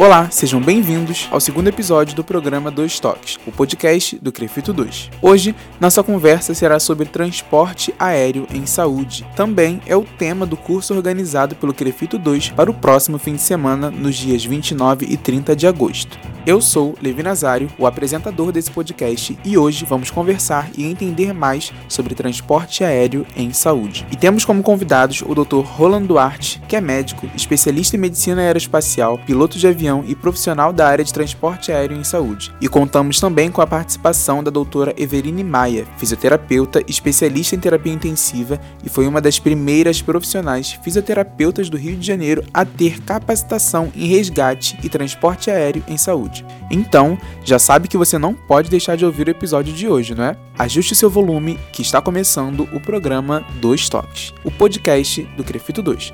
Olá, sejam bem-vindos ao segundo episódio do programa Dois Toques, o podcast do Crefito 2. Hoje, nossa conversa será sobre transporte aéreo em saúde. Também é o tema do curso organizado pelo Crefito 2 para o próximo fim de semana, nos dias 29 e 30 de agosto. Eu sou Levi Nazário, o apresentador desse podcast, e hoje vamos conversar e entender mais sobre transporte aéreo em saúde. E temos como convidados o Dr. Roland Duarte, que é médico, especialista em medicina aeroespacial, piloto de avião e profissional da área de transporte aéreo em saúde. E contamos também com a participação da doutora Everine Maia, fisioterapeuta, especialista em terapia intensiva e foi uma das primeiras profissionais fisioterapeutas do Rio de Janeiro a ter capacitação em resgate e transporte aéreo em saúde. Então, já sabe que você não pode deixar de ouvir o episódio de hoje, não é? Ajuste seu volume que está começando o programa Dois Toques, o podcast do Crefito 2.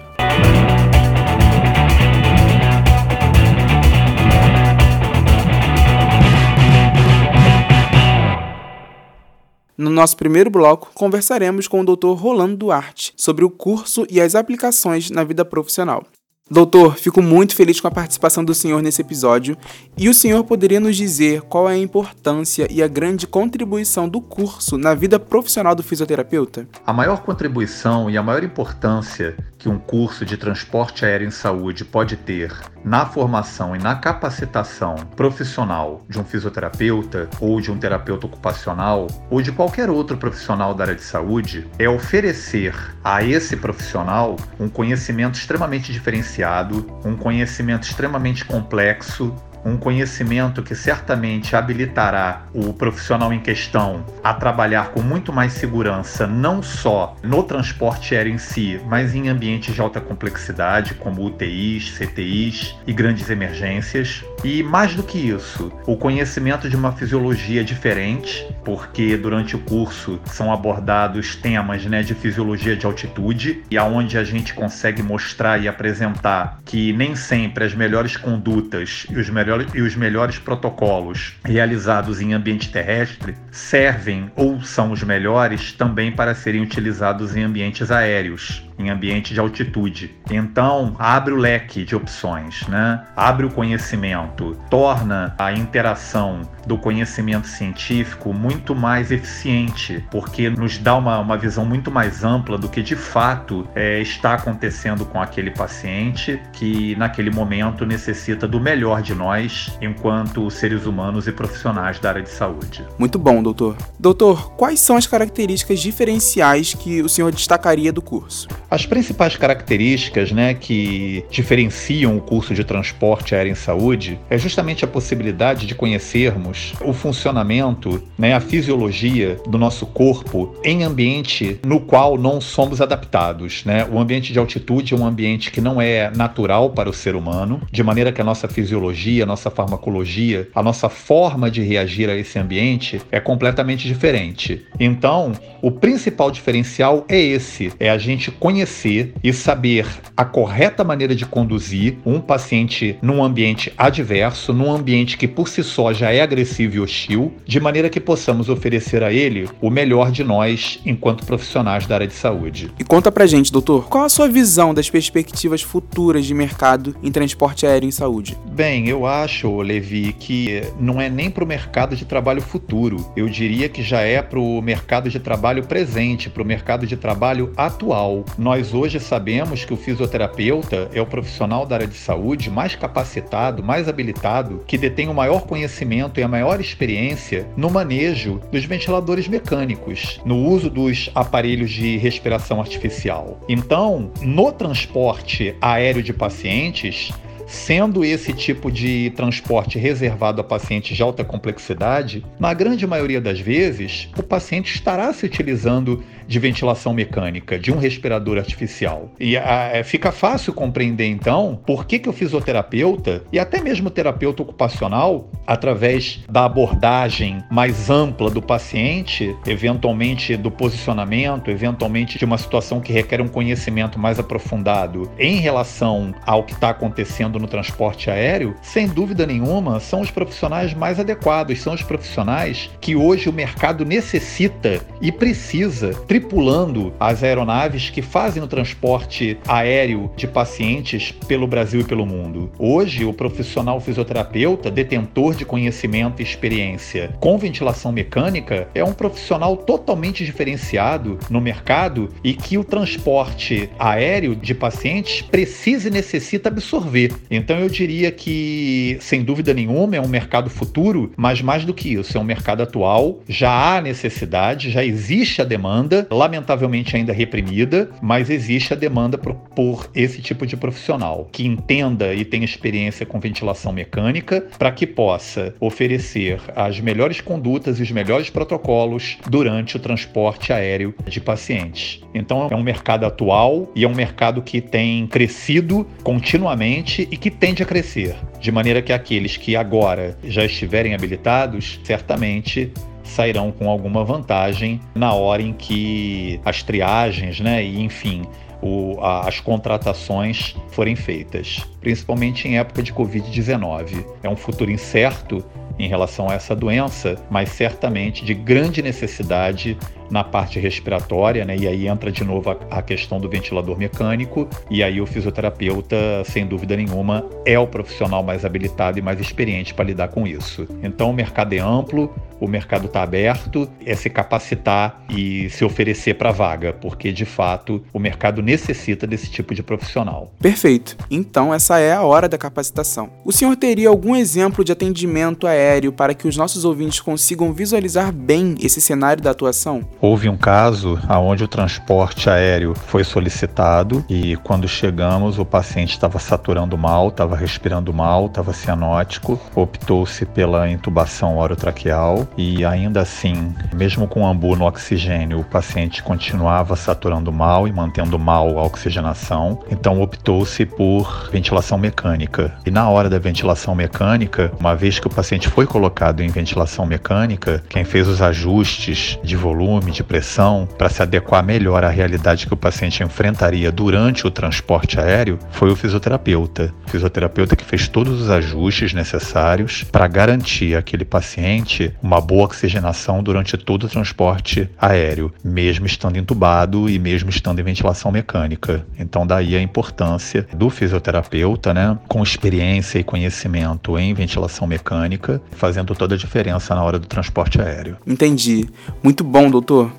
No nosso primeiro bloco, conversaremos com o Dr. Rolando Duarte sobre o curso e as aplicações na vida profissional. Doutor, fico muito feliz com a participação do senhor nesse episódio e o senhor poderia nos dizer qual é a importância e a grande contribuição do curso na vida profissional do fisioterapeuta? A maior contribuição e a maior importância que um curso de transporte aéreo em saúde pode ter na formação e na capacitação profissional de um fisioterapeuta ou de um terapeuta ocupacional ou de qualquer outro profissional da área de saúde é oferecer a esse profissional um conhecimento extremamente diferenciado um conhecimento extremamente complexo um conhecimento que certamente habilitará o profissional em questão a trabalhar com muito mais segurança, não só no transporte aéreo em si, mas em ambientes de alta complexidade, como UTIs, CTIs e grandes emergências. E mais do que isso, o conhecimento de uma fisiologia diferente, porque durante o curso são abordados temas né, de fisiologia de altitude, e aonde a gente consegue mostrar e apresentar que nem sempre as melhores condutas e os melhores e os melhores protocolos realizados em ambiente terrestre servem ou são os melhores também para serem utilizados em ambientes aéreos em ambiente de altitude. Então, abre o leque de opções, né? Abre o conhecimento, torna a interação do conhecimento científico muito mais eficiente, porque nos dá uma, uma visão muito mais ampla do que de fato é, está acontecendo com aquele paciente que naquele momento necessita do melhor de nós enquanto seres humanos e profissionais da área de saúde. Muito bom, doutor. Doutor, quais são as características diferenciais que o senhor destacaria do curso? As principais características né, que diferenciam o curso de transporte aéreo em saúde é justamente a possibilidade de conhecermos o funcionamento, né, a fisiologia do nosso corpo em ambiente no qual não somos adaptados. Né? O ambiente de altitude é um ambiente que não é natural para o ser humano, de maneira que a nossa fisiologia, a nossa farmacologia, a nossa forma de reagir a esse ambiente é completamente diferente. Então, o principal diferencial é esse: é a gente conhecer conhecer e saber a correta maneira de conduzir um paciente num ambiente adverso, num ambiente que por si só já é agressivo e hostil, de maneira que possamos oferecer a ele o melhor de nós enquanto profissionais da área de saúde. E conta pra gente, doutor, qual a sua visão das perspectivas futuras de mercado em transporte aéreo em saúde? Bem, eu acho, Levi, que não é nem para o mercado de trabalho futuro. Eu diria que já é para o mercado de trabalho presente, para o mercado de trabalho atual. Nós nós hoje sabemos que o fisioterapeuta é o profissional da área de saúde mais capacitado, mais habilitado, que detém o maior conhecimento e a maior experiência no manejo dos ventiladores mecânicos, no uso dos aparelhos de respiração artificial. Então, no transporte aéreo de pacientes, Sendo esse tipo de transporte reservado a pacientes de alta complexidade, na grande maioria das vezes, o paciente estará se utilizando de ventilação mecânica, de um respirador artificial. E a, é, fica fácil compreender então por que, que o fisioterapeuta e até mesmo o terapeuta ocupacional, através da abordagem mais ampla do paciente, eventualmente do posicionamento, eventualmente de uma situação que requer um conhecimento mais aprofundado em relação ao que está acontecendo no transporte aéreo, sem dúvida nenhuma, são os profissionais mais adequados, são os profissionais que hoje o mercado necessita e precisa, tripulando as aeronaves que fazem o transporte aéreo de pacientes pelo Brasil e pelo mundo. Hoje, o profissional fisioterapeuta, detentor de conhecimento e experiência com ventilação mecânica, é um profissional totalmente diferenciado no mercado e que o transporte aéreo de pacientes precisa e necessita absorver. Então eu diria que, sem dúvida nenhuma, é um mercado futuro, mas mais do que isso, é um mercado atual, já há necessidade, já existe a demanda, lamentavelmente ainda reprimida, mas existe a demanda por, por esse tipo de profissional que entenda e tenha experiência com ventilação mecânica para que possa oferecer as melhores condutas e os melhores protocolos durante o transporte aéreo de pacientes. Então é um mercado atual e é um mercado que tem crescido continuamente e que tende a crescer, de maneira que aqueles que agora já estiverem habilitados, certamente sairão com alguma vantagem na hora em que as triagens, né, e enfim, o, as contratações forem feitas, principalmente em época de Covid-19. É um futuro incerto em relação a essa doença, mas certamente de grande necessidade na parte respiratória, né? E aí entra de novo a, a, questão do ventilador mecânico, e aí o fisioterapeuta, sem dúvida nenhuma, é o profissional mais habilitado e mais experiente para lidar com isso. Então o mercado é amplo, o mercado está aberto, é se capacitar e se oferecer para vaga, porque de fato o mercado necessita desse tipo de profissional. Perfeito. Então essa é a hora da capacitação. O senhor teria algum exemplo de atendimento aéreo para que os nossos ouvintes consigam visualizar bem esse cenário da atuação? Houve um caso onde o transporte aéreo foi solicitado e quando chegamos o paciente estava saturando mal, estava respirando mal, estava cianótico, optou-se pela intubação orotraqueal e ainda assim, mesmo com o ambu no oxigênio, o paciente continuava saturando mal e mantendo mal a oxigenação, então optou-se por ventilação mecânica. E na hora da ventilação mecânica, uma vez que o paciente foi colocado em ventilação mecânica, quem fez os ajustes de volume de pressão para se adequar melhor à realidade que o paciente enfrentaria durante o transporte aéreo foi o fisioterapeuta. O fisioterapeuta que fez todos os ajustes necessários para garantir àquele paciente uma boa oxigenação durante todo o transporte aéreo, mesmo estando entubado e mesmo estando em ventilação mecânica. Então daí a importância do fisioterapeuta, né, com experiência e conhecimento em ventilação mecânica, fazendo toda a diferença na hora do transporte aéreo. Entendi. Muito bom, doutor?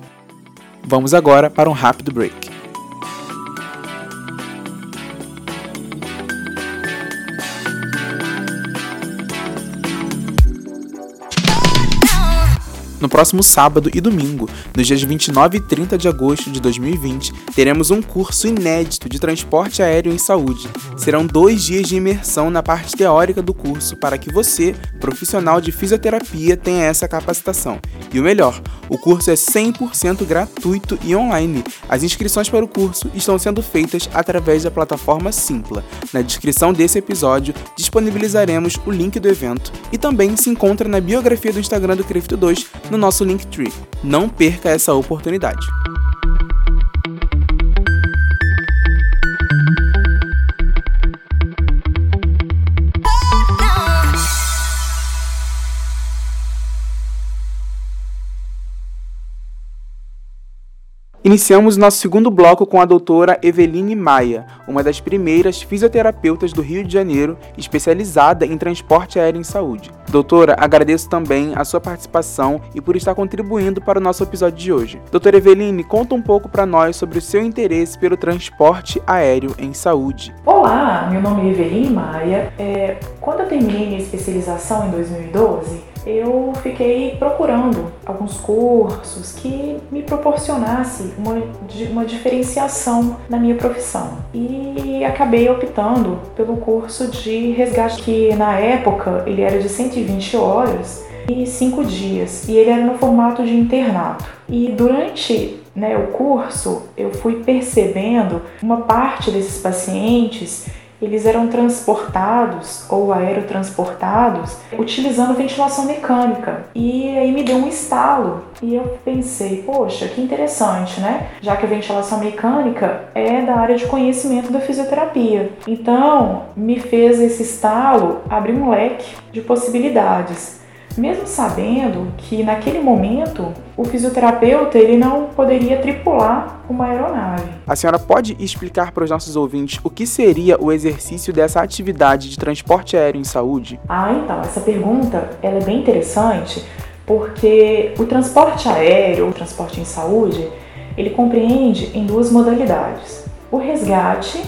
Vamos agora para um rápido break. No próximo sábado e domingo, nos dias 29 e 30 de agosto de 2020, teremos um curso inédito de transporte aéreo em saúde. Serão dois dias de imersão na parte teórica do curso para que você, profissional de fisioterapia, tenha essa capacitação. E o melhor, o curso é 100% gratuito e online. As inscrições para o curso estão sendo feitas através da plataforma Simpla. Na descrição desse episódio, disponibilizaremos o link do evento e também se encontra na biografia do Instagram do Crefto 2 no nosso Linktree. Não perca essa oportunidade. Iniciamos nosso segundo bloco com a doutora Eveline Maia, uma das primeiras fisioterapeutas do Rio de Janeiro, especializada em transporte aéreo em saúde. Doutora, agradeço também a sua participação e por estar contribuindo para o nosso episódio de hoje. Doutora Eveline, conta um pouco para nós sobre o seu interesse pelo transporte aéreo em saúde. Olá, meu nome é Eveline Maia. É, quando eu terminei minha especialização em 2012, eu fiquei procurando alguns cursos que me proporcionasse uma, uma diferenciação na minha profissão. E acabei optando pelo curso de resgate, que na época ele era de 120 horas e 5 dias, e ele era no formato de internato. E durante né, o curso eu fui percebendo uma parte desses pacientes eles eram transportados ou aerotransportados utilizando ventilação mecânica. E aí me deu um estalo e eu pensei, poxa, que interessante, né? Já que a ventilação mecânica é da área de conhecimento da fisioterapia. Então, me fez esse estalo abrir um leque de possibilidades mesmo sabendo que naquele momento o fisioterapeuta ele não poderia tripular uma aeronave. A senhora pode explicar para os nossos ouvintes o que seria o exercício dessa atividade de transporte aéreo em saúde? Ah, então, essa pergunta ela é bem interessante porque o transporte aéreo, o transporte em saúde, ele compreende em duas modalidades: o resgate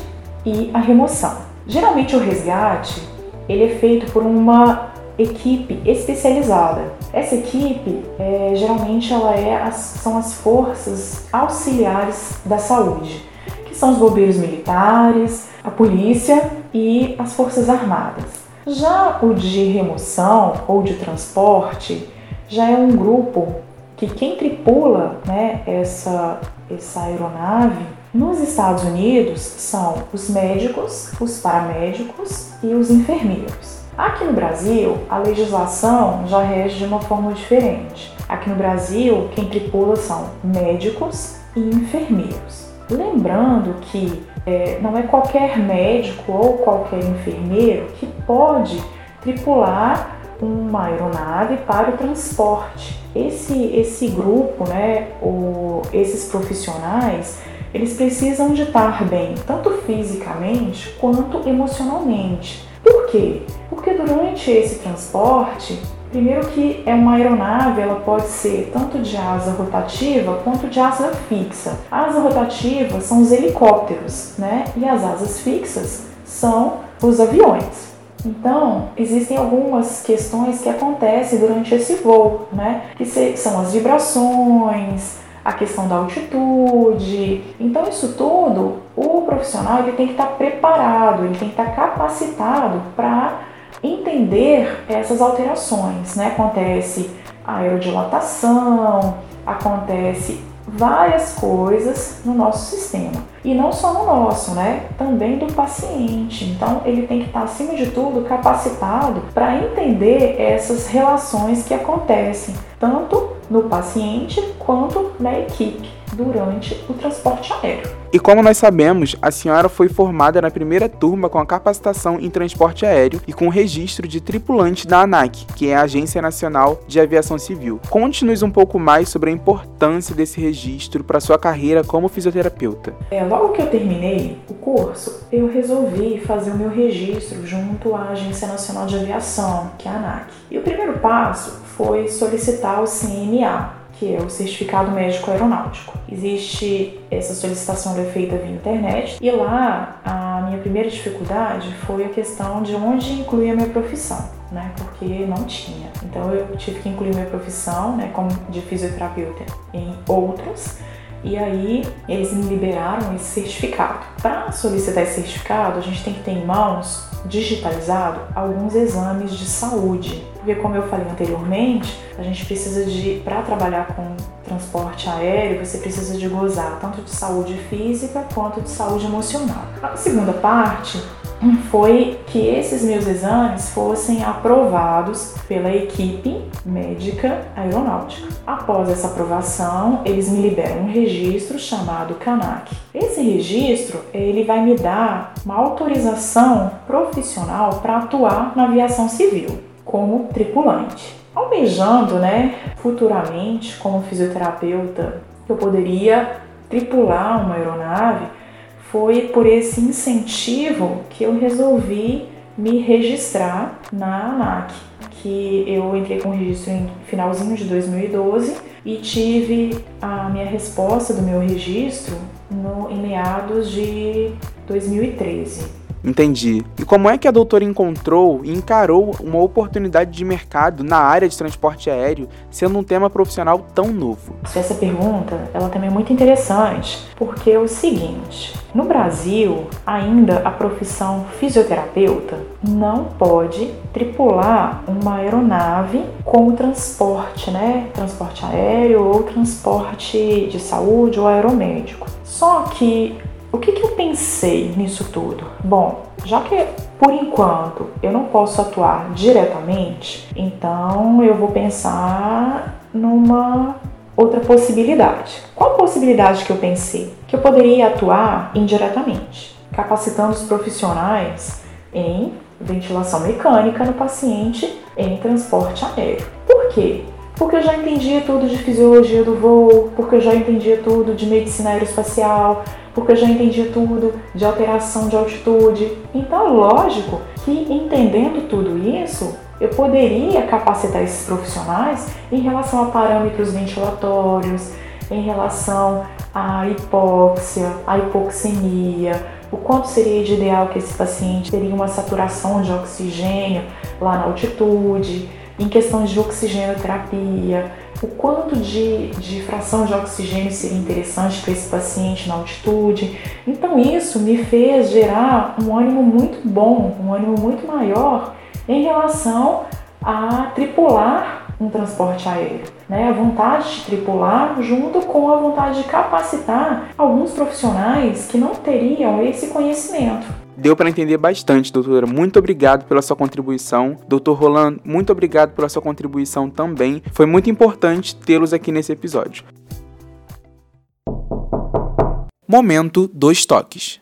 e a remoção. Geralmente o resgate ele é feito por uma equipe especializada. Essa equipe, é, geralmente, ela é as, são as forças auxiliares da saúde, que são os bombeiros militares, a polícia e as forças armadas. Já o de remoção ou de transporte já é um grupo que quem tripula né, essa, essa aeronave nos Estados Unidos são os médicos, os paramédicos e os enfermeiros. Aqui no Brasil, a legislação já rege de uma forma diferente. Aqui no Brasil, quem tripula são médicos e enfermeiros. Lembrando que é, não é qualquer médico ou qualquer enfermeiro que pode tripular uma aeronave para o transporte. Esse, esse grupo, né, ou esses profissionais, eles precisam de estar bem, tanto fisicamente quanto emocionalmente. Por quê? Porque durante esse transporte, primeiro que é uma aeronave, ela pode ser tanto de asa rotativa quanto de asa fixa. A asa rotativa são os helicópteros, né? E as asas fixas são os aviões. Então, existem algumas questões que acontecem durante esse voo, né? Que são as vibrações, a questão da altitude. Então, isso tudo, o profissional ele tem que estar preparado, ele tem que estar capacitado para entender essas alterações. Né? Acontece aerodilatação, acontece várias coisas no nosso sistema. E não só no nosso, né? Também do paciente. Então, ele tem que estar, acima de tudo, capacitado para entender essas relações que acontecem, tanto no paciente quanto na equipe durante o transporte aéreo. E como nós sabemos, a senhora foi formada na primeira turma com a capacitação em transporte aéreo e com o registro de tripulante da ANAC, que é a Agência Nacional de Aviação Civil. Conte-nos um pouco mais sobre a importância desse registro para sua carreira como fisioterapeuta. É, logo que eu terminei o curso, eu resolvi fazer o meu registro junto à Agência Nacional de Aviação, que é a ANAC. E o primeiro passo foi solicitar o CMA, que é o Certificado Médico Aeronáutico. Existe essa solicitação é feita via internet e lá a minha primeira dificuldade foi a questão de onde incluir a minha profissão, né? Porque não tinha. Então eu tive que incluir minha profissão, né, como de fisioterapeuta em outros e aí eles me liberaram esse certificado. Para solicitar esse certificado, a gente tem que ter em mãos, digitalizado, alguns exames de saúde. Porque como eu falei anteriormente, a gente precisa de, para trabalhar com transporte aéreo, você precisa de gozar tanto de saúde física quanto de saúde emocional. A segunda parte foi que esses meus exames fossem aprovados pela equipe médica aeronáutica. Após essa aprovação, eles me liberam um registro chamado CANAC. Esse registro, ele vai me dar uma autorização profissional para atuar na aviação civil como tripulante. Almejando, né, futuramente como fisioterapeuta, eu poderia tripular uma aeronave foi por esse incentivo que eu resolvi me registrar na ANAC, que eu entrei com registro em finalzinho de 2012 e tive a minha resposta do meu registro no, em meados de 2013. Entendi. E como é que a doutora encontrou e encarou uma oportunidade de mercado na área de transporte aéreo, sendo um tema profissional tão novo? Essa pergunta, ela também é muito interessante, porque é o seguinte, no Brasil, ainda a profissão fisioterapeuta não pode tripular uma aeronave como transporte, né? Transporte aéreo ou transporte de saúde ou aeromédico. Só que o que, que eu pensei nisso tudo? Bom, já que por enquanto eu não posso atuar diretamente, então eu vou pensar numa outra possibilidade. Qual possibilidade que eu pensei? Que eu poderia atuar indiretamente, capacitando os profissionais em ventilação mecânica no paciente em transporte aéreo. Por quê? Porque eu já entendia tudo de fisiologia do voo, porque eu já entendia tudo de medicina aeroespacial, porque eu já entendia tudo de alteração de altitude. Então, lógico que entendendo tudo isso, eu poderia capacitar esses profissionais em relação a parâmetros ventilatórios, em relação à hipóxia, à hipoxemia, o quanto seria de ideal que esse paciente teria uma saturação de oxigênio lá na altitude, em questões de oxigenoterapia, o quanto de, de fração de oxigênio seria interessante para esse paciente na altitude. Então isso me fez gerar um ânimo muito bom, um ânimo muito maior em relação a tripular um transporte aéreo. Né? A vontade de tripular junto com a vontade de capacitar alguns profissionais que não teriam esse conhecimento. Deu para entender bastante, doutora. Muito obrigado pela sua contribuição. Doutor Roland, muito obrigado pela sua contribuição também. Foi muito importante tê-los aqui nesse episódio. Momento dos toques.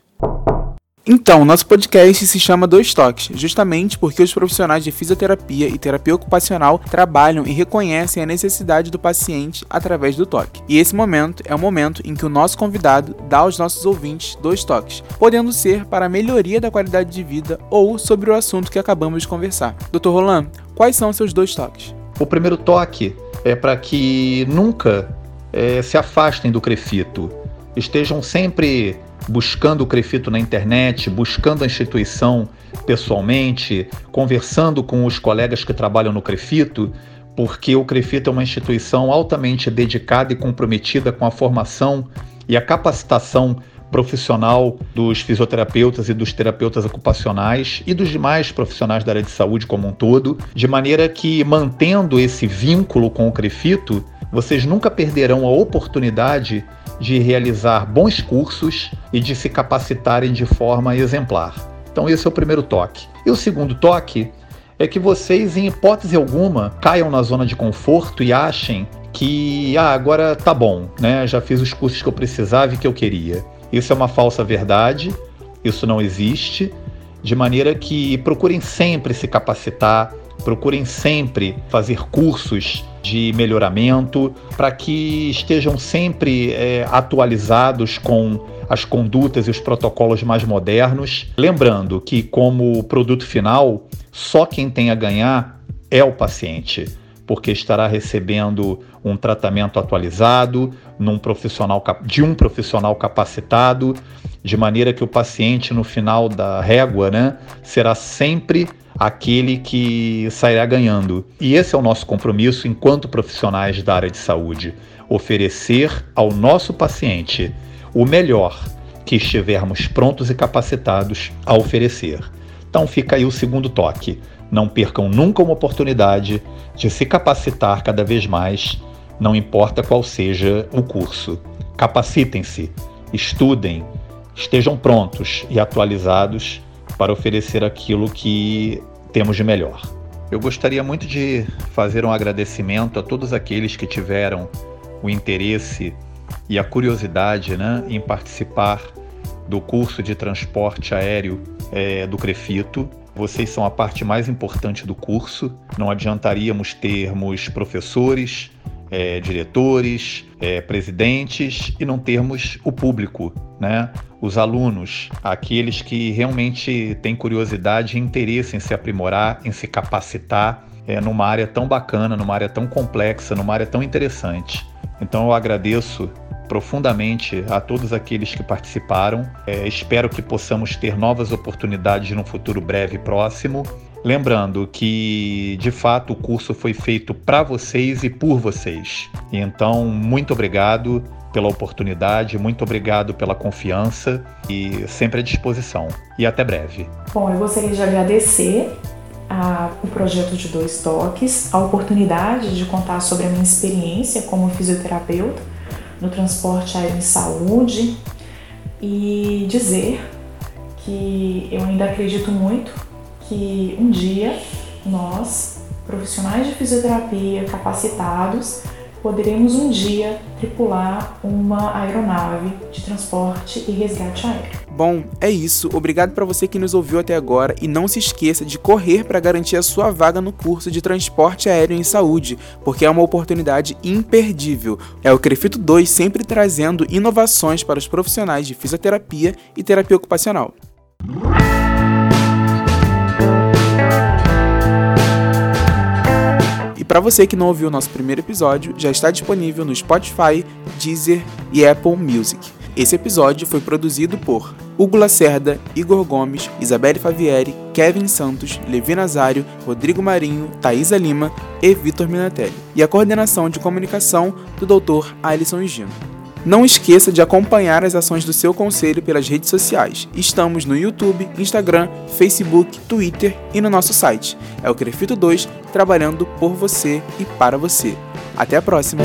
Então, nosso podcast se chama Dois Toques, justamente porque os profissionais de fisioterapia e terapia ocupacional trabalham e reconhecem a necessidade do paciente através do toque. E esse momento é o momento em que o nosso convidado dá aos nossos ouvintes dois toques, podendo ser para a melhoria da qualidade de vida ou sobre o assunto que acabamos de conversar. Dr. Roland, quais são seus dois toques? O primeiro toque é para que nunca é, se afastem do crefito, estejam sempre buscando o Crefito na internet, buscando a instituição pessoalmente, conversando com os colegas que trabalham no Crefito, porque o Crefito é uma instituição altamente dedicada e comprometida com a formação e a capacitação profissional dos fisioterapeutas e dos terapeutas ocupacionais e dos demais profissionais da área de saúde como um todo, de maneira que mantendo esse vínculo com o Crefito, vocês nunca perderão a oportunidade de realizar bons cursos e de se capacitarem de forma exemplar. Então, esse é o primeiro toque. E o segundo toque é que vocês, em hipótese alguma, caiam na zona de conforto e achem que, ah, agora tá bom, né? Já fiz os cursos que eu precisava e que eu queria. Isso é uma falsa verdade, isso não existe, de maneira que procurem sempre se capacitar, procurem sempre fazer cursos de melhoramento para que estejam sempre é, atualizados com as condutas e os protocolos mais modernos. Lembrando que, como produto final, só quem tem a ganhar é o paciente, porque estará recebendo um tratamento atualizado num profissional, de um profissional capacitado, de maneira que o paciente, no final da régua, né, será sempre aquele que sairá ganhando. E esse é o nosso compromisso enquanto profissionais da área de saúde: oferecer ao nosso paciente o melhor que estivermos prontos e capacitados a oferecer. Então fica aí o segundo toque. Não percam nunca uma oportunidade de se capacitar cada vez mais, não importa qual seja o curso. Capacitem-se, estudem, estejam prontos e atualizados para oferecer aquilo que temos de melhor. Eu gostaria muito de fazer um agradecimento a todos aqueles que tiveram o interesse e a curiosidade né, em participar do curso de transporte aéreo é, do Crefito. Vocês são a parte mais importante do curso. Não adiantaríamos termos professores, é, diretores, é, presidentes e não termos o público, né? os alunos, aqueles que realmente têm curiosidade e interesse em se aprimorar, em se capacitar é, numa área tão bacana, numa área tão complexa, numa área tão interessante. Então eu agradeço profundamente a todos aqueles que participaram. É, espero que possamos ter novas oportunidades no futuro breve e próximo. Lembrando que, de fato, o curso foi feito para vocês e por vocês. Então, muito obrigado pela oportunidade, muito obrigado pela confiança e sempre à disposição. E até breve. Bom, eu gostaria de agradecer a, o projeto de Dois Toques, a oportunidade de contar sobre a minha experiência como fisioterapeuta no transporte aéreo em saúde, e dizer que eu ainda acredito muito que um dia nós, profissionais de fisioterapia capacitados, poderemos um dia tripular uma aeronave de transporte e resgate aéreo. Bom, é isso. Obrigado para você que nos ouviu até agora e não se esqueça de correr para garantir a sua vaga no curso de transporte aéreo em saúde, porque é uma oportunidade imperdível. É o Crefito 2 sempre trazendo inovações para os profissionais de fisioterapia e terapia ocupacional. para você que não ouviu o nosso primeiro episódio, já está disponível no Spotify, Deezer e Apple Music. Esse episódio foi produzido por Hugo Lacerda, Igor Gomes, Isabelle Favieri, Kevin Santos, Levi Nazário, Rodrigo Marinho, Thaisa Lima e Vitor Minatelli. E a coordenação de comunicação do Dr. Alisson Gino. Não esqueça de acompanhar as ações do seu conselho pelas redes sociais. Estamos no YouTube, Instagram, Facebook, Twitter e no nosso site. É o Crefito 2 trabalhando por você e para você. Até a próxima!